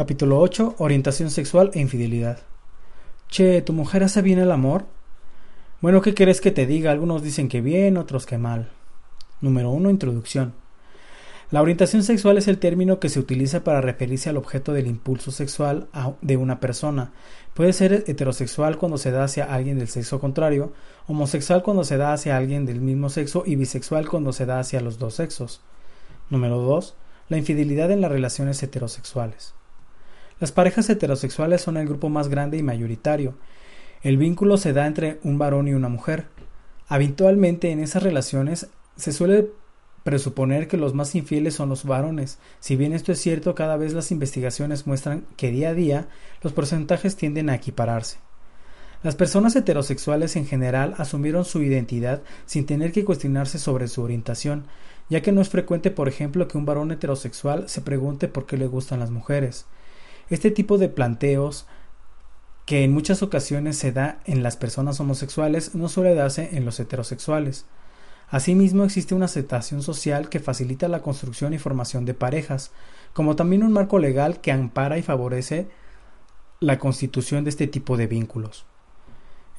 Capítulo 8. Orientación sexual e infidelidad. Che, ¿tu mujer hace bien el amor? Bueno, ¿qué querés que te diga? Algunos dicen que bien, otros que mal. Número 1. Introducción. La orientación sexual es el término que se utiliza para referirse al objeto del impulso sexual de una persona. Puede ser heterosexual cuando se da hacia alguien del sexo contrario, homosexual cuando se da hacia alguien del mismo sexo y bisexual cuando se da hacia los dos sexos. Número 2. La infidelidad en las relaciones heterosexuales. Las parejas heterosexuales son el grupo más grande y mayoritario. El vínculo se da entre un varón y una mujer. Habitualmente en esas relaciones se suele presuponer que los más infieles son los varones. Si bien esto es cierto, cada vez las investigaciones muestran que día a día los porcentajes tienden a equipararse. Las personas heterosexuales en general asumieron su identidad sin tener que cuestionarse sobre su orientación, ya que no es frecuente, por ejemplo, que un varón heterosexual se pregunte por qué le gustan las mujeres. Este tipo de planteos que en muchas ocasiones se da en las personas homosexuales no suele darse en los heterosexuales. Asimismo, existe una aceptación social que facilita la construcción y formación de parejas, como también un marco legal que ampara y favorece la constitución de este tipo de vínculos.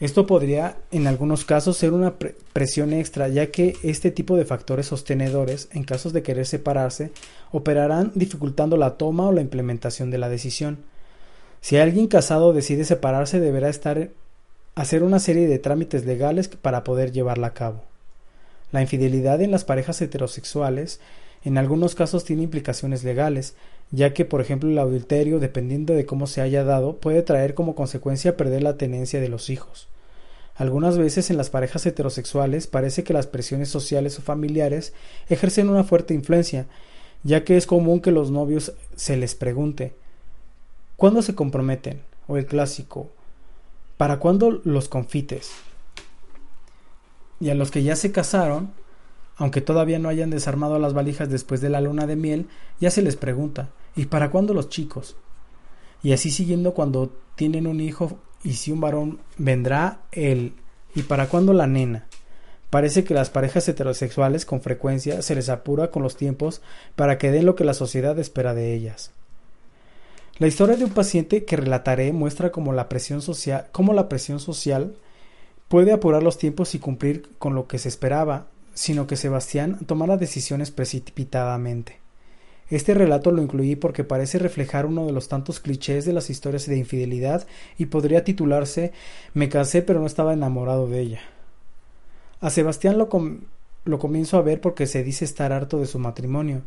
Esto podría, en algunos casos, ser una presión extra, ya que este tipo de factores sostenedores, en casos de querer separarse, operarán dificultando la toma o la implementación de la decisión. Si alguien casado decide separarse, deberá estar hacer una serie de trámites legales para poder llevarla a cabo. La infidelidad en las parejas heterosexuales en algunos casos tiene implicaciones legales, ya que, por ejemplo, el adulterio, dependiendo de cómo se haya dado, puede traer como consecuencia perder la tenencia de los hijos. Algunas veces en las parejas heterosexuales parece que las presiones sociales o familiares ejercen una fuerte influencia, ya que es común que los novios se les pregunte ¿Cuándo se comprometen? o el clásico ¿Para cuándo los confites? Y a los que ya se casaron, aunque todavía no hayan desarmado las valijas después de la luna de miel, ya se les pregunta ¿Y para cuándo los chicos? Y así siguiendo cuando tienen un hijo y si un varón vendrá él y para cuándo la nena. Parece que las parejas heterosexuales con frecuencia se les apura con los tiempos para que den lo que la sociedad espera de ellas. La historia de un paciente que relataré muestra cómo la presión social, cómo la presión social puede apurar los tiempos y cumplir con lo que se esperaba, sino que Sebastián tomara decisiones precipitadamente. Este relato lo incluí porque parece reflejar uno de los tantos clichés de las historias de infidelidad y podría titularse Me casé pero no estaba enamorado de ella. A Sebastián lo, comienzo a ver porque se dice estar harto de su matrimonio.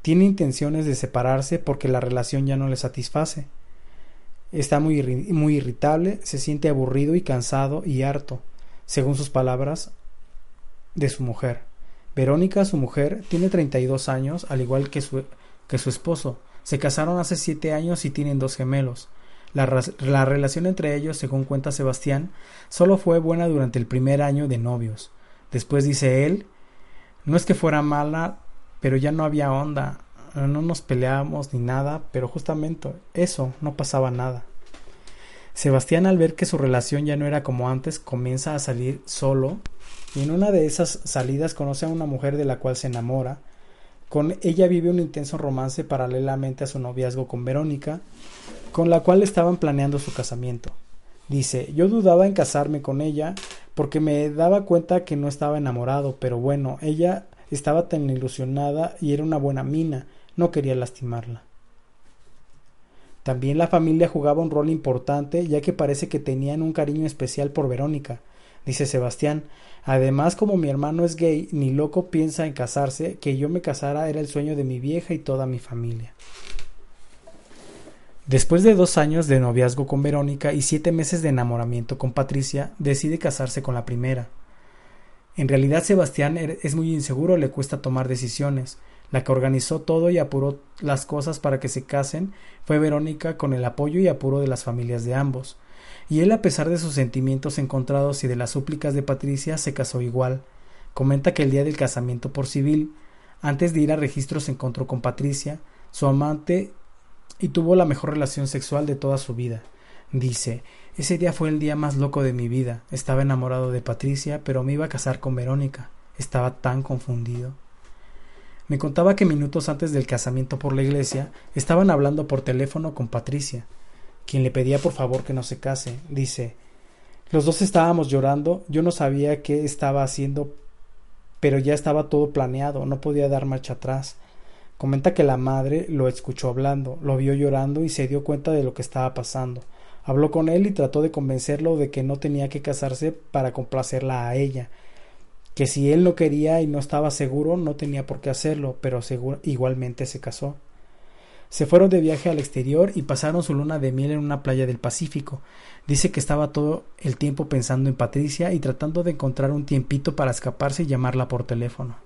Tiene intenciones de separarse porque la relación ya no le satisface. Está muy, muy irritable, se siente aburrido y cansado y harto, según sus palabras, de su mujer. Verónica, su mujer, tiene 32 años, al igual que su, que su esposo. Se casaron hace siete años y tienen dos gemelos. La, la, relación entre ellos, según cuenta Sebastián, solo fue buena durante el primer año de novios. Después dice él, no es que fuera mala, pero ya no había onda, no nos peleábamos ni nada, pero justamente eso, no pasaba nada. Sebastián al ver que su relación ya no era como antes, comienza a salir solo y en una de esas salidas conoce a una mujer de la cual se enamora. Con ella vive un intenso romance paralelamente a su noviazgo con Verónica, con la cual estaban planeando su casamiento. Dice, yo dudaba en casarme con ella porque me daba cuenta que no estaba enamorado, pero bueno, ella estaba tan ilusionada y era una buena mina, no quería lastimarla. También la familia jugaba un rol importante, ya que parece que tenían un cariño especial por Verónica, dice Sebastián. Además, como mi hermano es gay, ni loco piensa en casarse, que yo me casara era el sueño de mi vieja y toda mi familia. Después de dos años de noviazgo con Verónica y siete meses de enamoramiento con Patricia, decide casarse con la primera. En realidad Sebastián er, es muy inseguro, le cuesta tomar decisiones. La que organizó todo y apuró las cosas para que se casen fue Verónica con el apoyo y apuro de las familias de ambos. Y él, a pesar de sus sentimientos encontrados y de las súplicas de Patricia, se casó igual. Comenta que el día del casamiento por civil, antes de ir a registro, se encontró con Patricia, su amante, y tuvo la mejor relación sexual de toda su vida. Dice Ese día fue el día más loco de mi vida. Estaba enamorado de Patricia, pero me iba a casar con Verónica. Estaba tan confundido. Me contaba que minutos antes del casamiento por la iglesia estaban hablando por teléfono con Patricia, quien le pedía por favor que no se case. Dice Los dos estábamos llorando, yo no sabía qué estaba haciendo, pero ya estaba todo planeado, no podía dar marcha atrás. Comenta que la madre lo escuchó hablando, lo vio llorando y se dio cuenta de lo que estaba pasando. Habló con él y trató de convencerlo de que no tenía que casarse para complacerla a ella, que si él no quería y no estaba seguro no tenía por qué hacerlo, pero igualmente se casó. Se fueron de viaje al exterior y pasaron su luna de miel en una playa del Pacífico. Dice que estaba todo el tiempo pensando en Patricia y tratando de encontrar un tiempito para escaparse y llamarla por teléfono.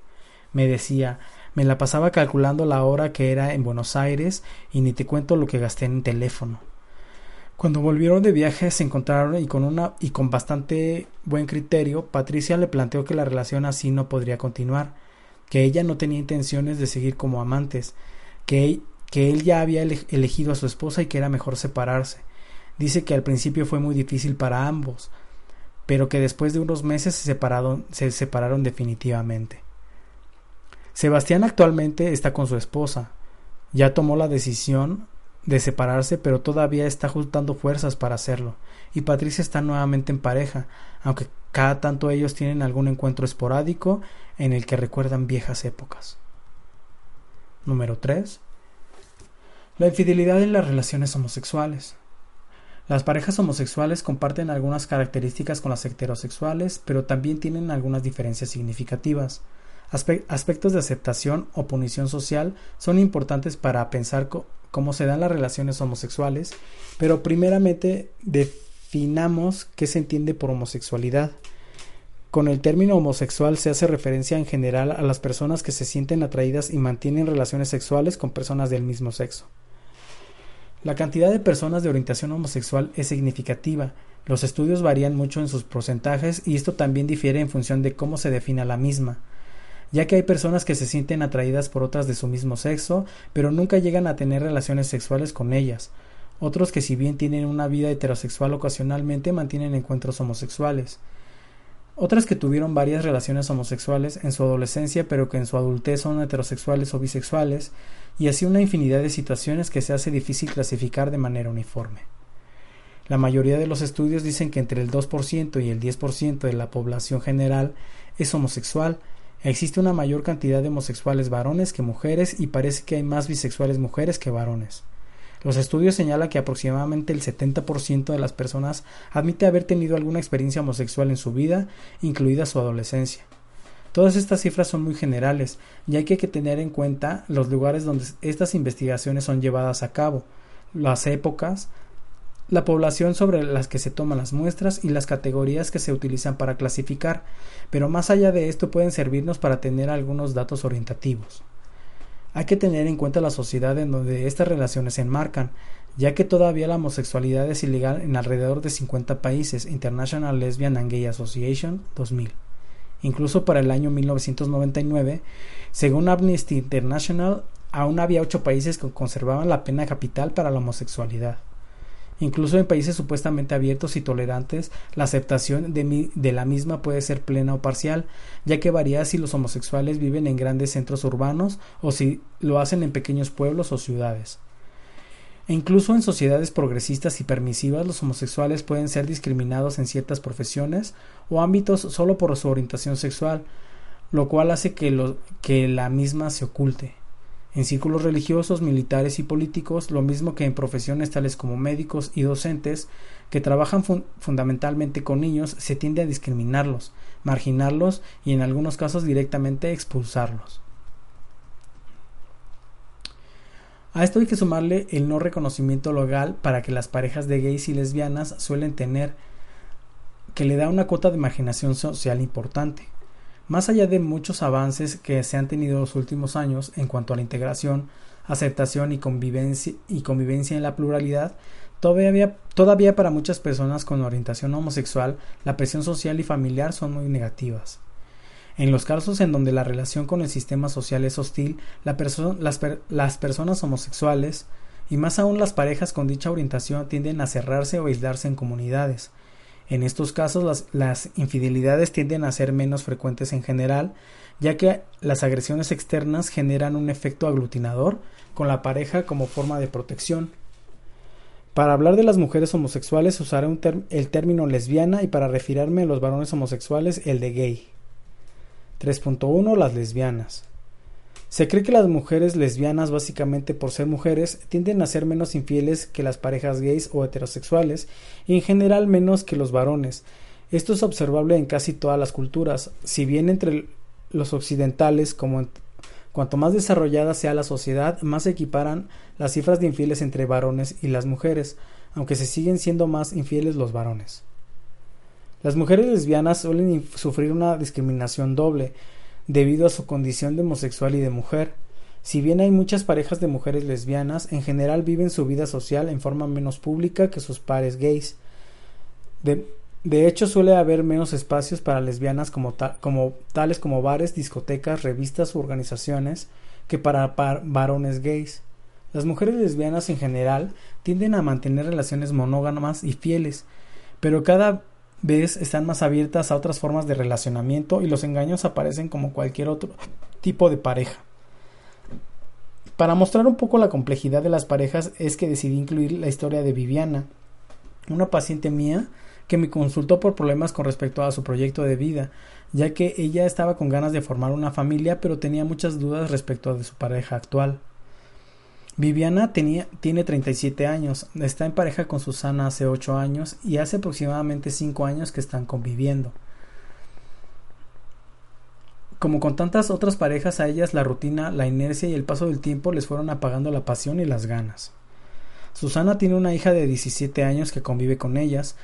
Me decía, me la pasaba calculando la hora que era en Buenos Aires y ni te cuento lo que gasté en teléfono. Cuando volvieron de viaje se encontraron y con una y con bastante buen criterio, Patricia le planteó que la relación así no podría continuar, que ella no tenía intenciones de seguir como amantes, que, que él ya había elegido a su esposa y que era mejor separarse. Dice que al principio fue muy difícil para ambos, pero que después de unos meses se separaron, se separaron definitivamente. Sebastián actualmente está con su esposa. Ya tomó la decisión de separarse, pero todavía está juntando fuerzas para hacerlo. Y Patricia está nuevamente en pareja, aunque cada tanto ellos tienen algún encuentro esporádico en el que recuerdan viejas épocas. Número 3. La infidelidad en las relaciones homosexuales. Las parejas homosexuales comparten algunas características con las heterosexuales, pero también tienen algunas diferencias significativas. aspectos de aceptación o punición social son importantes para pensar cómo se dan las relaciones homosexuales, pero primeramente definamos qué se entiende por homosexualidad. Con el término homosexual se hace referencia en general a las personas que se sienten atraídas y mantienen relaciones sexuales con personas del mismo sexo. La cantidad de personas de orientación homosexual es significativa. Los estudios varían mucho en sus porcentajes y esto también difiere en función de cómo se defina la misma ya que hay personas que se sienten atraídas por otras de su mismo sexo, pero nunca llegan a tener relaciones sexuales con ellas. Otros que si bien tienen una vida heterosexual ocasionalmente mantienen encuentros homosexuales. Otras que tuvieron varias relaciones homosexuales en su adolescencia pero que en su adultez son heterosexuales o bisexuales, y así una infinidad de situaciones que se hace difícil clasificar de manera uniforme. La mayoría de los estudios dicen que entre el 2% y el 10% de la población general es homosexual, Existe una mayor cantidad de homosexuales varones que mujeres y parece que hay más bisexuales mujeres que varones. Los estudios señalan que aproximadamente el 70% de las personas admite haber tenido alguna experiencia homosexual en su vida, incluida su adolescencia. Todas estas cifras son muy generales, ya que hay que tener en cuenta los lugares donde estas investigaciones son llevadas a cabo, las épocas, la población sobre las que se toman las muestras y las categorías que se utilizan para clasificar, pero más allá de esto pueden servirnos para tener algunos datos orientativos. Hay que tener en cuenta la sociedad en donde estas relaciones se enmarcan, ya que todavía la homosexualidad es ilegal en alrededor de 50 países, International Lesbian and Gay Association 2000. Incluso para el año 1999, según Amnesty International, aún había ocho países que conservaban la pena capital para la homosexualidad. Incluso en países supuestamente abiertos y tolerantes, la aceptación de, de, la misma puede ser plena o parcial, ya que varía si los homosexuales viven en grandes centros urbanos o si lo hacen en pequeños pueblos o ciudades. E incluso en sociedades progresistas y permisivas, los homosexuales pueden ser discriminados en ciertas profesiones o ámbitos solo por su orientación sexual, lo cual hace que, que la misma se oculte en círculos religiosos, militares y políticos, lo mismo que en profesiones tales como médicos y docentes, que trabajan fundamentalmente con niños, se tiende a discriminarlos, marginarlos y en algunos casos directamente expulsarlos. A esto hay que sumarle el no reconocimiento legal para que las parejas de gays y lesbianas suelen tener, que le da una cuota de marginación social importante. Más allá de muchos avances que se han tenido en los últimos años en cuanto a la integración, aceptación y convivencia, y convivencia en la pluralidad, todavía, todavía para muchas personas con orientación homosexual la presión social y familiar son muy negativas. En los casos en donde la relación con el sistema social es hostil, la las, personas homosexuales, y más aún las parejas con dicha orientación, tienden a cerrarse o aislarse en comunidades, En estos casos las, las, infidelidades tienden a ser menos frecuentes en general, ya que las agresiones externas generan un efecto aglutinador con la pareja como forma de protección. Para hablar de las mujeres homosexuales usaré el término lesbiana y para referirme a los varones homosexuales el de gay. 3.1 Las lesbianas. Se cree que las mujeres lesbianas, básicamente por ser mujeres, tienden a ser menos infieles que las parejas gays o heterosexuales, y en general menos que los varones. Esto es observable en casi todas las culturas, si bien entre los occidentales, cuanto más desarrollada sea la sociedad, más se equiparan las cifras de infieles entre varones y las mujeres, aunque se siguen siendo más infieles los varones. Las mujeres lesbianas suelen sufrir una discriminación doble, debido a su condición de homosexual y de mujer. Si bien hay muchas parejas de mujeres lesbianas, en general viven su vida social en forma menos pública que sus pares gays. De, hecho, suele haber menos espacios para lesbianas como, tales como bares, discotecas, revistas u organizaciones que para varones gays. Las mujeres lesbianas en general tienden a mantener relaciones monógamas y fieles, pero cada vez están más abiertas a otras formas de relacionamiento y los engaños aparecen como cualquier otro tipo de pareja. Para mostrar un poco la complejidad de las parejas es que decidí incluir la historia de Viviana, una paciente mía que me consultó por problemas con respecto a su proyecto de vida, ya que ella estaba con ganas de formar una familia pero tenía muchas dudas respecto a de su pareja actual. Viviana tenía, tiene 37 años, está en pareja con Susana hace 8 años y hace aproximadamente 5 años que están conviviendo. Como con tantas otras parejas, a ellas la rutina, la inercia y el paso del tiempo les fueron apagando la pasión y las ganas. Susana tiene una hija de 17 años que convive con ellas,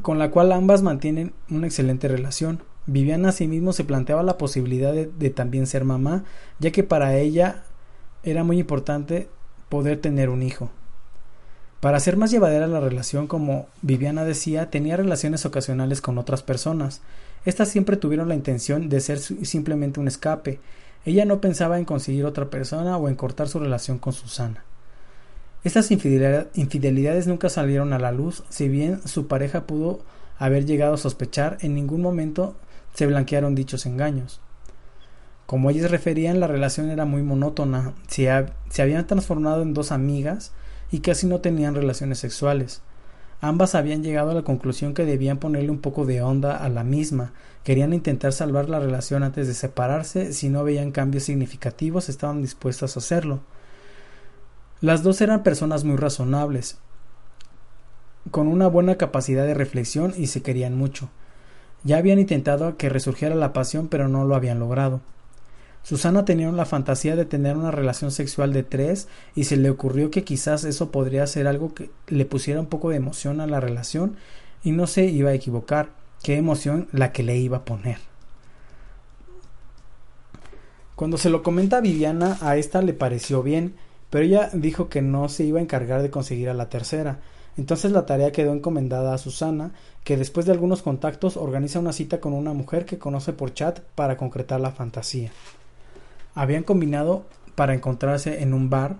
con la cual ambas mantienen una excelente relación. Viviana asimismo se planteaba la posibilidad de también ser mamá, ya que para ella era muy importante poder tener un hijo. Para hacer más llevadera la relación, como Viviana decía, tenía relaciones ocasionales con otras personas. Estas siempre tuvieron la intención de ser simplemente un escape. Ella no pensaba en conseguir otra persona o en cortar su relación con Susana. Estas infidelidades nunca salieron a la luz, si bien su pareja pudo haber llegado a sospechar, en ningún momento se blanquearon dichos engaños. Como ellas referían, la relación era muy monótona, se, habían transformado en dos amigas y casi no tenían relaciones sexuales. Ambas habían llegado a la conclusión que debían ponerle un poco de onda a la misma, querían intentar salvar la relación antes de separarse, si no veían cambios significativos estaban dispuestas a hacerlo. Las dos eran personas muy razonables, con una buena capacidad de reflexión y se querían mucho. Ya habían intentado que resurgiera la pasión, pero no lo habían logrado. Susana tenía la fantasía de tener una relación sexual de tres y se le ocurrió que quizás eso podría ser algo que le pusiera un poco de emoción a la relación y no se iba a equivocar. Qué emoción la que le iba a poner. Cuando se lo comenta a Viviana, a esta le pareció bien, pero ella dijo que no se iba a encargar de conseguir a la tercera. Entonces la tarea quedó encomendada a Susana, que después de algunos contactos organiza una cita con una mujer que conoce por chat para concretar la fantasía habían combinado para encontrarse en un bar.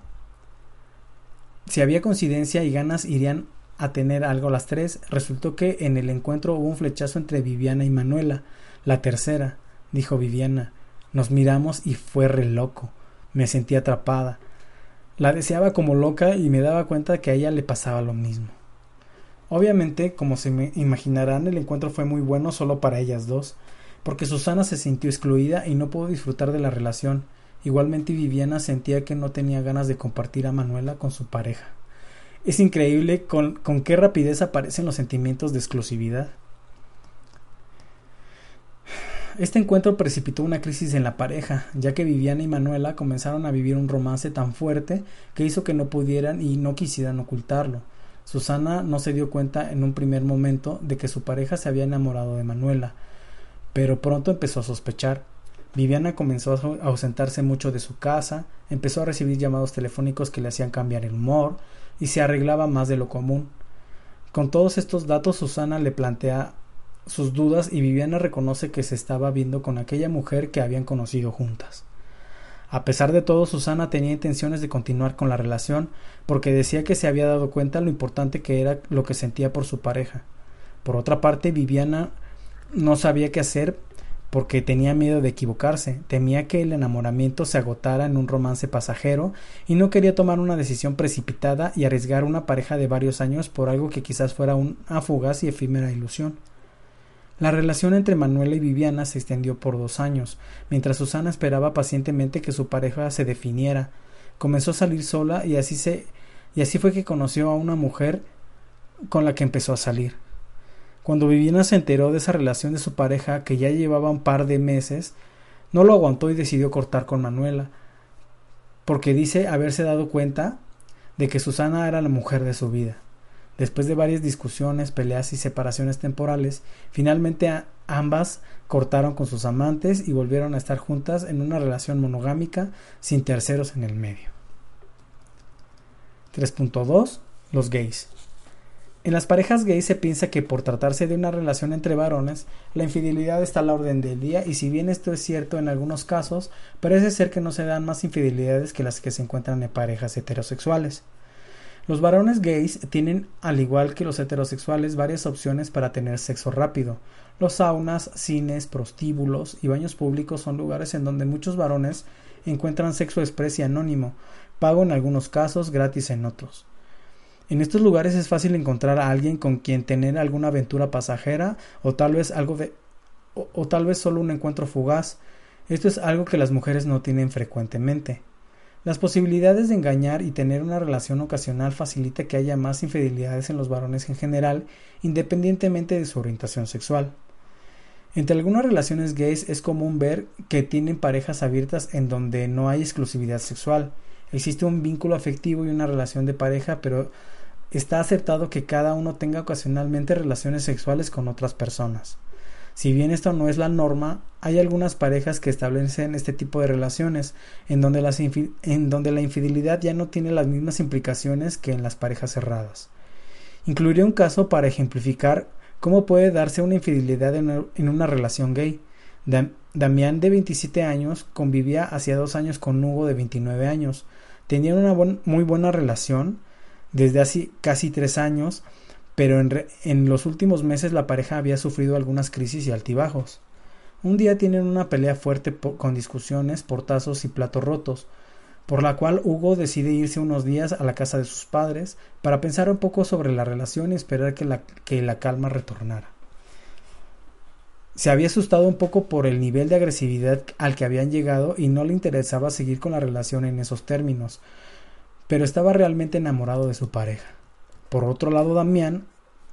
Si había coincidencia y ganas irían a tener algo las tres, resultó que en el encuentro hubo un flechazo entre Viviana y Manuela, la tercera, dijo Viviana. Nos miramos y fue re loco. Me sentí atrapada. La deseaba como loca y me daba cuenta que a ella le pasaba lo mismo. Obviamente, como se me imaginarán, el encuentro fue muy bueno solo para ellas dos porque Susana se sintió excluida y no pudo disfrutar de la relación. Igualmente Viviana sentía que no tenía ganas de compartir a Manuela con su pareja. Es increíble con, con qué rapidez aparecen los sentimientos de exclusividad. Este encuentro precipitó una crisis en la pareja, ya que Viviana y Manuela comenzaron a vivir un romance tan fuerte que hizo que no pudieran y no quisieran ocultarlo. Susana no se dio cuenta en un primer momento de que su pareja se había enamorado de Manuela, pero pronto empezó a sospechar. Viviana comenzó a ausentarse mucho de su casa, empezó a recibir llamados telefónicos que le hacían cambiar el humor y se arreglaba más de lo común. Con todos estos datos Susana le plantea sus dudas y Viviana reconoce que se estaba viendo con aquella mujer que habían conocido juntas. A pesar de todo, Susana tenía intenciones de continuar con la relación, porque decía que se había dado cuenta lo importante que era lo que sentía por su pareja. Por otra parte, Viviana no sabía qué hacer porque tenía miedo de equivocarse, temía que el enamoramiento se agotara en un romance pasajero y no quería tomar una decisión precipitada y arriesgar una pareja de varios años por algo que quizás fuera una fugaz y efímera ilusión. La relación entre Manuela y Viviana se extendió por dos años, mientras Susana esperaba pacientemente que su pareja se definiera. Comenzó a salir sola y así se y así fue que conoció a una mujer con la que empezó a salir. Cuando Viviana se enteró de esa relación de su pareja, que ya llevaba un par de meses, no lo aguantó y decidió cortar con Manuela, porque dice haberse dado cuenta de que Susana era la mujer de su vida. Después de varias discusiones, peleas y separaciones temporales, finalmente ambas cortaron con sus amantes y volvieron a estar juntas en una relación monogámica sin terceros en el medio. 3.2 Los gays. En las parejas gays se piensa que por tratarse de una relación entre varones, la infidelidad está a la orden del día y si bien esto es cierto en algunos casos, parece ser que no se dan más infidelidades que las que se encuentran en parejas heterosexuales. Los varones gays tienen, al igual que los heterosexuales, varias opciones para tener sexo rápido. Los saunas, cines, prostíbulos y baños públicos son lugares en donde muchos varones encuentran sexo express y anónimo, pago en algunos casos, gratis en otros. En estos lugares es fácil encontrar a alguien con quien tener alguna aventura pasajera o tal vez algo de o, tal vez solo un encuentro fugaz. Esto es algo que las mujeres no tienen frecuentemente. Las posibilidades de engañar y tener una relación ocasional facilita que haya más infidelidades en los varones en general, independientemente de su orientación sexual. Entre algunas relaciones gays es común ver que tienen parejas abiertas en donde no hay exclusividad sexual. Existe un vínculo afectivo y una relación de pareja, pero está aceptado que cada uno tenga ocasionalmente relaciones sexuales con otras personas. Si bien esto no es la norma, hay algunas parejas que establecen este tipo de relaciones, en donde, la infidelidad ya no tiene las mismas implicaciones que en las parejas cerradas. Incluiré un caso para ejemplificar cómo puede darse una infidelidad en, una relación gay. Damián, de 27 años, convivía hacía dos años con Hugo, de 29 años. Tenían una muy buena relación desde hace casi tres años, pero en, los últimos meses la pareja había sufrido algunas crisis y altibajos. Un día tienen una pelea fuerte con discusiones, portazos y platos rotos, por la cual Hugo decide irse unos días a la casa de sus padres para pensar un poco sobre la relación y esperar que la, que la calma retornara. Se había asustado un poco por el nivel de agresividad al que habían llegado y no le interesaba seguir con la relación en esos términos, pero estaba realmente enamorado de su pareja. Por otro lado, Damián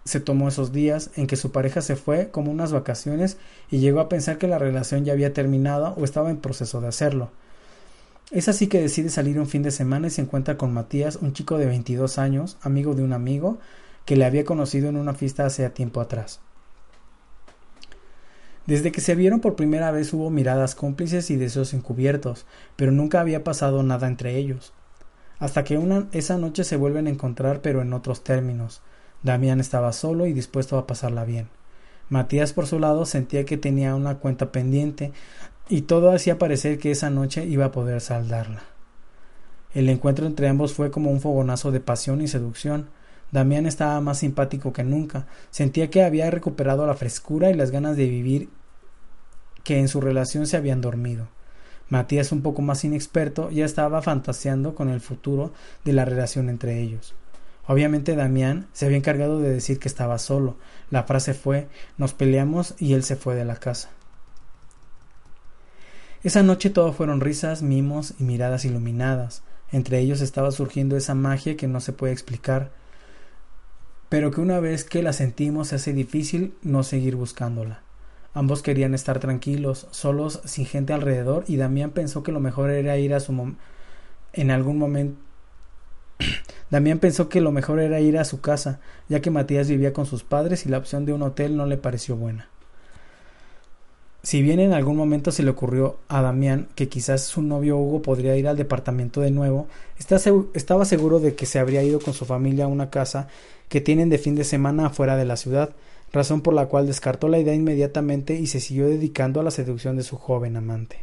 se tomó esos días en que su pareja se fue como unas vacaciones y llegó a pensar que la relación ya había terminado o estaba en proceso de hacerlo. Es así que decide salir un fin de semana y se encuentra con Matías, un chico de 22 años, amigo de un amigo, que le había conocido en una fiesta hace tiempo atrás. Desde que se vieron por primera vez hubo miradas cómplices y deseos encubiertos, pero nunca había pasado nada entre ellos hasta que una, esa noche se vuelven a encontrar pero en otros términos. Damián estaba solo y dispuesto a pasarla bien. Matías por su lado sentía que tenía una cuenta pendiente y todo hacía parecer que esa noche iba a poder saldarla. El encuentro entre ambos fue como un fogonazo de pasión y seducción. Damián estaba más simpático que nunca, sentía que había recuperado la frescura y las ganas de vivir que en su relación se habían dormido. Matías, un poco más inexperto, ya estaba fantaseando con el futuro de la relación entre ellos. Obviamente Damián se había encargado de decir que estaba solo. La frase fue nos peleamos y él se fue de la casa. Esa noche todo fueron risas, mimos y miradas iluminadas. Entre ellos estaba surgiendo esa magia que no se puede explicar, pero que una vez que la sentimos se hace difícil no seguir buscándola. Ambos querían estar tranquilos, solos, sin gente alrededor, y Damián pensó que lo mejor era ir a su en algún momento Damián pensó que lo mejor era ir a su casa, ya que Matías vivía con sus padres y la opción de un hotel no le pareció buena. Si bien en algún momento se le ocurrió a Damián que quizás su novio Hugo podría ir al departamento de nuevo, estaba seguro de que se habría ido con su familia a una casa que tienen de fin de semana afuera de la ciudad, razón por la cual descartó la idea inmediatamente y se siguió dedicando a la seducción de su joven amante.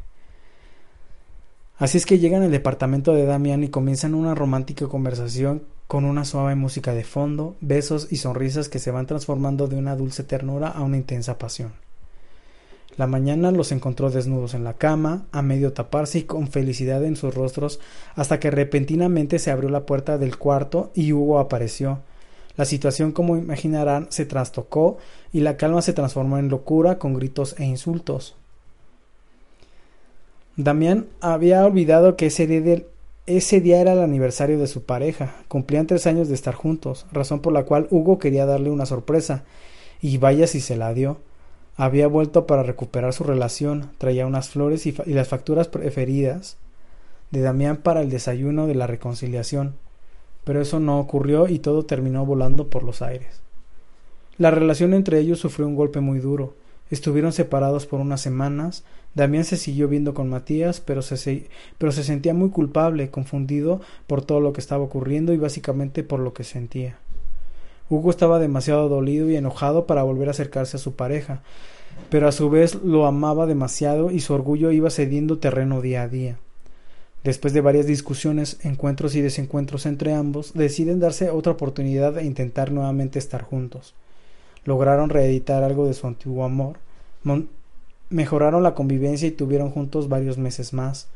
Así es que llegan al departamento de Damián y comienzan una romántica conversación con una suave música de fondo, besos y sonrisas que se van transformando de una dulce ternura a una intensa pasión. La mañana los encontró desnudos en la cama, a medio taparse y con felicidad en sus rostros, hasta que repentinamente se abrió la puerta del cuarto y Hugo apareció. La situación, como imaginarán, se trastocó y la calma se transformó en locura con gritos e insultos. Damián había olvidado que ese día, era el aniversario de su pareja. Cumplían tres años de estar juntos, razón por la cual Hugo quería darle una sorpresa. Y vaya si se la dio. Había vuelto para recuperar su relación, traía unas flores y, las facturas preferidas de Damián para el desayuno de la reconciliación. Pero eso no ocurrió y todo terminó volando por los aires. La relación entre ellos sufrió un golpe muy duro. Estuvieron separados por unas semanas. Damián se siguió viendo con Matías, pero se, pero se sentía muy culpable, confundido por todo lo que estaba ocurriendo y básicamente por lo que sentía. Hugo estaba demasiado dolido y enojado para volver a acercarse a su pareja, pero a su vez lo amaba demasiado y su orgullo iba cediendo terreno día a día. Después de varias discusiones, encuentros y desencuentros entre ambos, deciden darse otra oportunidad e intentar nuevamente estar juntos. Lograron reeditar algo de su antiguo amor, mejoraron la convivencia y tuvieron juntos varios meses más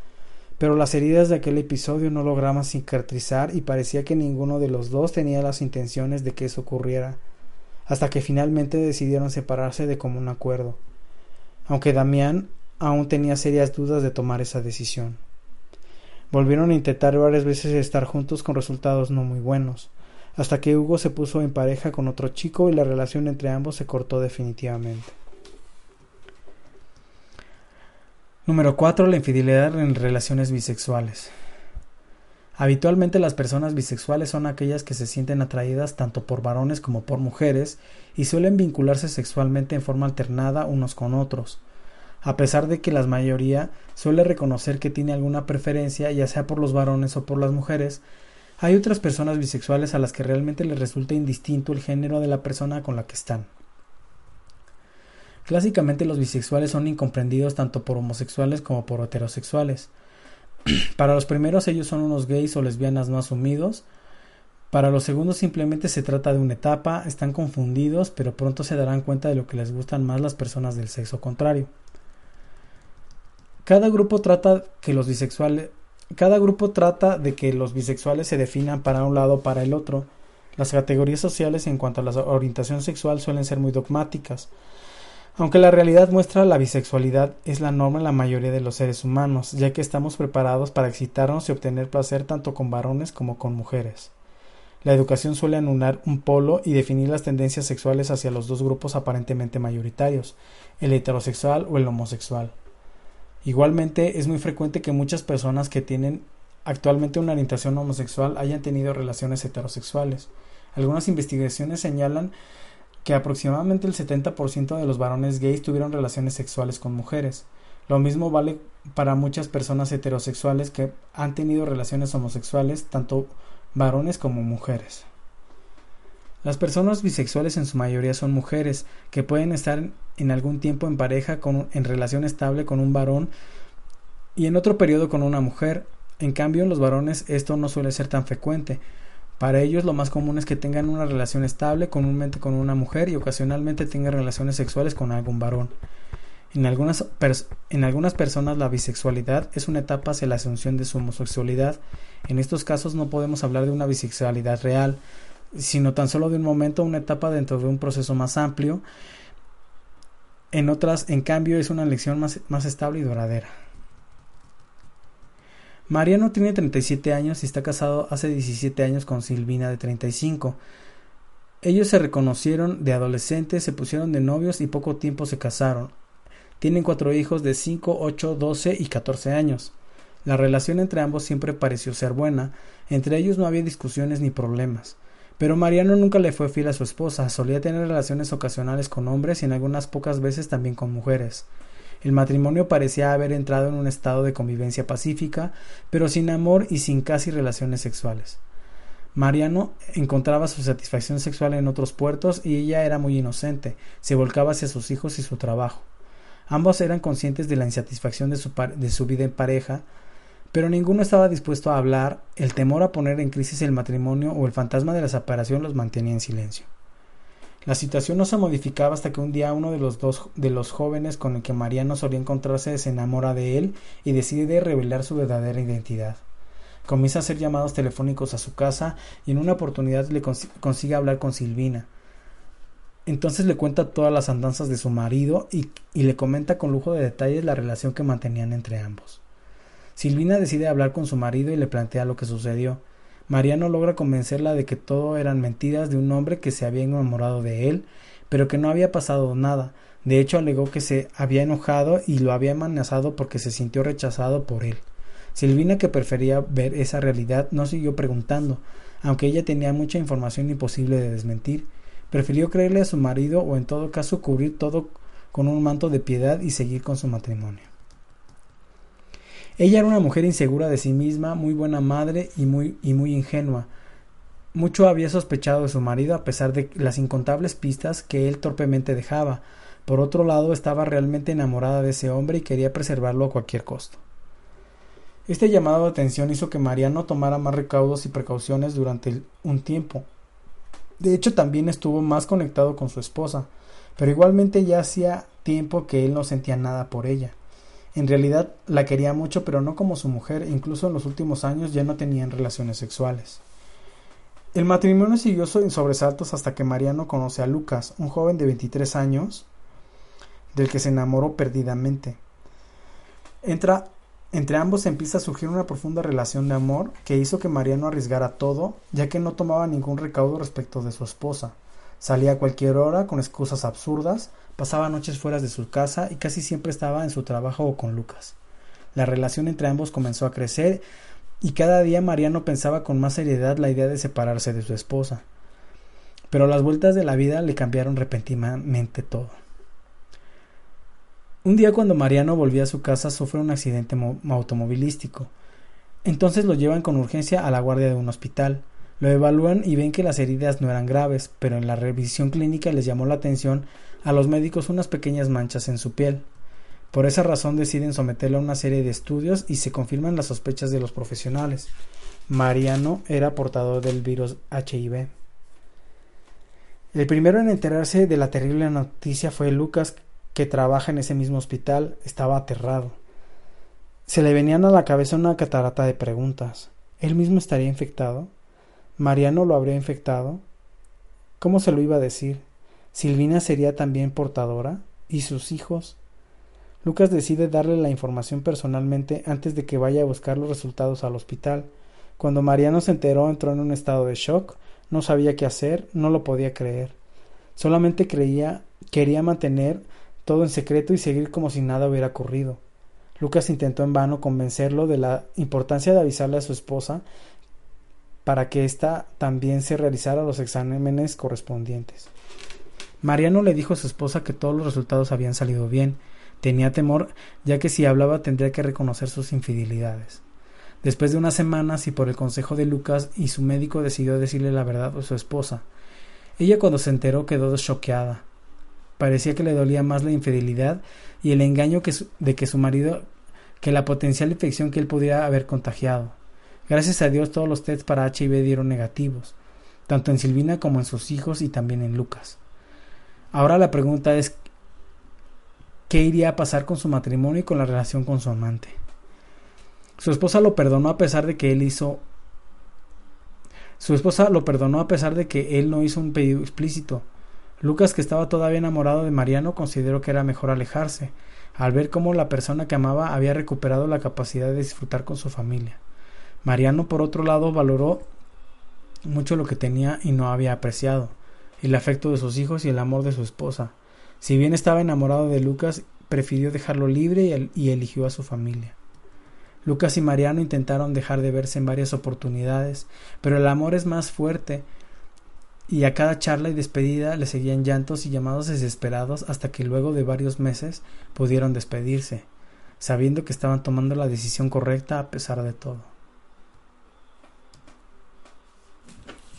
pero las heridas de aquel episodio no lograban cicatrizar y parecía que ninguno de los dos tenía las intenciones de que eso ocurriera, hasta que finalmente decidieron separarse de común acuerdo, aunque Damián aún tenía serias dudas de tomar esa decisión. Volvieron a intentar varias veces estar juntos con resultados no muy buenos, hasta que Hugo se puso en pareja con otro chico y la relación entre ambos se cortó definitivamente. Número 4. La infidelidad en relaciones bisexuales. Habitualmente las personas bisexuales son aquellas que se sienten atraídas tanto por varones como por mujeres y suelen vincularse sexualmente en forma alternada unos con otros. A pesar de que la mayoría suele reconocer que tiene alguna preferencia ya sea por los varones o por las mujeres, hay otras personas bisexuales a las que realmente les resulta indistinto el género de la persona con la que están. Clásicamente los bisexuales son incomprendidos tanto por homosexuales como por heterosexuales. Para los primeros ellos son unos gays o lesbianas no asumidos. Para los segundos simplemente se trata de una etapa, están confundidos, pero pronto se darán cuenta de lo que les gustan más las personas del sexo contrario. Cada grupo trata que los bisexuales cada grupo trata de que los bisexuales se definan para un lado o para el otro. Las categorías sociales en cuanto a la orientación sexual suelen ser muy dogmáticas. Aunque la realidad muestra la bisexualidad es la norma en la mayoría de los seres humanos, ya que estamos preparados para excitarnos y obtener placer tanto con varones como con mujeres. La educación suele anular un polo y definir las tendencias sexuales hacia los dos grupos aparentemente mayoritarios, el heterosexual o el homosexual. Igualmente, es muy frecuente que muchas personas que tienen actualmente una orientación homosexual hayan tenido relaciones heterosexuales. Algunas investigaciones señalan que aproximadamente el 70% de los varones gays tuvieron relaciones sexuales con mujeres. Lo mismo vale para muchas personas heterosexuales que han tenido relaciones homosexuales, tanto varones como mujeres. Las personas bisexuales en su mayoría son mujeres que pueden estar en algún tiempo en pareja con, en relación estable con un varón y en otro periodo con una mujer. En cambio, en los varones esto no suele ser tan frecuente, para ellos lo más común es que tengan una relación estable, comúnmente con una mujer y ocasionalmente tengan relaciones sexuales con algún varón. En algunas, en algunas personas la bisexualidad es una etapa hacia la asunción de su homosexualidad. En estos casos no podemos hablar de una bisexualidad real, sino tan solo de un momento, una etapa dentro de un proceso más amplio. En otras, en cambio, es una elección más, más estable y duradera. Mariano tiene 37 años y está casado hace 17 años con Silvina de 35. Ellos se reconocieron de adolescentes, se pusieron de novios y poco tiempo se casaron. Tienen cuatro hijos de 5, 8, 12 y 14 años. La relación entre ambos siempre pareció ser buena, entre ellos no había discusiones ni problemas. Pero Mariano nunca le fue fiel a su esposa, solía tener relaciones ocasionales con hombres y en algunas pocas veces también con mujeres. El matrimonio parecía haber entrado en un estado de convivencia pacífica, pero sin amor y sin casi relaciones sexuales. Mariano encontraba su satisfacción sexual en otros puertos y ella era muy inocente, se volcaba hacia sus hijos y su trabajo. Ambos eran conscientes de la insatisfacción de su, de su vida en pareja, pero ninguno estaba dispuesto a hablar, el temor a poner en crisis el matrimonio o el fantasma de la separación los mantenía en silencio. La situación no se modificaba hasta que un día uno de los dos de los jóvenes con el que Mariano solía encontrarse se enamora de él y decide revelar su verdadera identidad. Comienza a hacer llamados telefónicos a su casa y en una oportunidad le consigue hablar con Silvina. Entonces le cuenta todas las andanzas de su marido y, y le comenta con lujo de detalles la relación que mantenían entre ambos. Silvina decide hablar con su marido y le plantea lo que sucedió. Mariano logra convencerla de que todo eran mentiras de un hombre que se había enamorado de él, pero que no había pasado nada. De hecho, alegó que se había enojado y lo había amenazado porque se sintió rechazado por él. Silvina, que prefería ver esa realidad, no siguió preguntando, aunque ella tenía mucha información imposible de desmentir. Prefirió creerle a su marido o en todo caso cubrir todo con un manto de piedad y seguir con su matrimonio. Ella era una mujer insegura de sí misma, muy buena madre y muy, y muy ingenua. Mucho había sospechado de su marido a pesar de las incontables pistas que él torpemente dejaba. Por otro lado, estaba realmente enamorada de ese hombre y quería preservarlo a cualquier costo. Este llamado de atención hizo que Mariano tomara más recaudos y precauciones durante un tiempo. De hecho, también estuvo más conectado con su esposa, pero igualmente ya hacía tiempo que él no sentía nada por ella. En realidad la quería mucho, pero no como su mujer, incluso en los últimos años ya no tenían relaciones sexuales. El matrimonio siguió en sobresaltos hasta que Mariano conoce a Lucas, un joven de 23 años, del que se enamoró perdidamente. Entra, entre ambos empieza a surgir una profunda relación de amor que hizo que Mariano arriesgara todo, ya que no tomaba ningún recaudo respecto de su esposa. Salía a cualquier hora con excusas absurdas, pasaba noches fuera de su casa y casi siempre estaba en su trabajo o con Lucas. La relación entre ambos comenzó a crecer y cada día Mariano pensaba con más seriedad la idea de separarse de su esposa. Pero las vueltas de la vida le cambiaron repentinamente todo. Un día cuando Mariano volvía a su casa sufre un accidente automovilístico. Entonces lo llevan con urgencia a la guardia de un hospital. Lo evalúan y ven que las heridas no eran graves, pero en la revisión clínica les llamó la atención a los médicos unas pequeñas manchas en su piel. Por esa razón deciden someterlo a una serie de estudios y se confirman las sospechas de los profesionales. Mariano era portador del virus HIV. El primero en enterarse de la terrible noticia fue Lucas, que trabaja en ese mismo hospital. Estaba aterrado. Se le venían a la cabeza una catarata de preguntas. ¿Él mismo estaría infectado? ¿Mariano lo habría infectado? ¿Cómo se lo iba a decir? ¿Silvina sería también portadora? ¿Y sus hijos? Lucas decide darle la información personalmente antes de que vaya a buscar los resultados al hospital. Cuando Mariano se enteró entró en un estado de shock, no sabía qué hacer, no lo podía creer. Solamente creía, quería mantener todo en secreto y seguir como si nada hubiera ocurrido. Lucas intentó en vano convencerlo de la importancia de avisarle a su esposa para que ésta también se realizara los exámenes correspondientes. Mariano le dijo a su esposa que todos los resultados habían salido bien. Tenía temor, ya que si hablaba tendría que reconocer sus infidelidades. Después de unas semanas y por el consejo de Lucas y su médico decidió decirle la verdad a su esposa. Ella cuando se enteró quedó choqueada. Parecía que le dolía más la infidelidad y el engaño de que su marido que la potencial infección que él podía haber contagiado. Gracias a Dios todos los tests para HIV dieron negativos, tanto en Silvina como en sus hijos y también en Lucas. Ahora la pregunta es ¿qué iría a pasar con su matrimonio y con la relación con su amante? Su esposa lo perdonó a pesar de que él hizo su esposa lo perdonó a pesar de que él no hizo un pedido explícito. Lucas, que estaba todavía enamorado de Mariano, consideró que era mejor alejarse, al ver cómo la persona que amaba había recuperado la capacidad de disfrutar con su familia. Mariano, por otro lado, valoró mucho lo que tenía y no había apreciado, el afecto de sus hijos y el amor de su esposa. Si bien estaba enamorado de Lucas, prefirió dejarlo libre y, eligió a su familia. Lucas y Mariano intentaron dejar de verse en varias oportunidades, pero el amor es más fuerte y a cada charla y despedida le seguían llantos y llamados desesperados hasta que luego de varios meses pudieron despedirse, sabiendo que estaban tomando la decisión correcta a pesar de todo.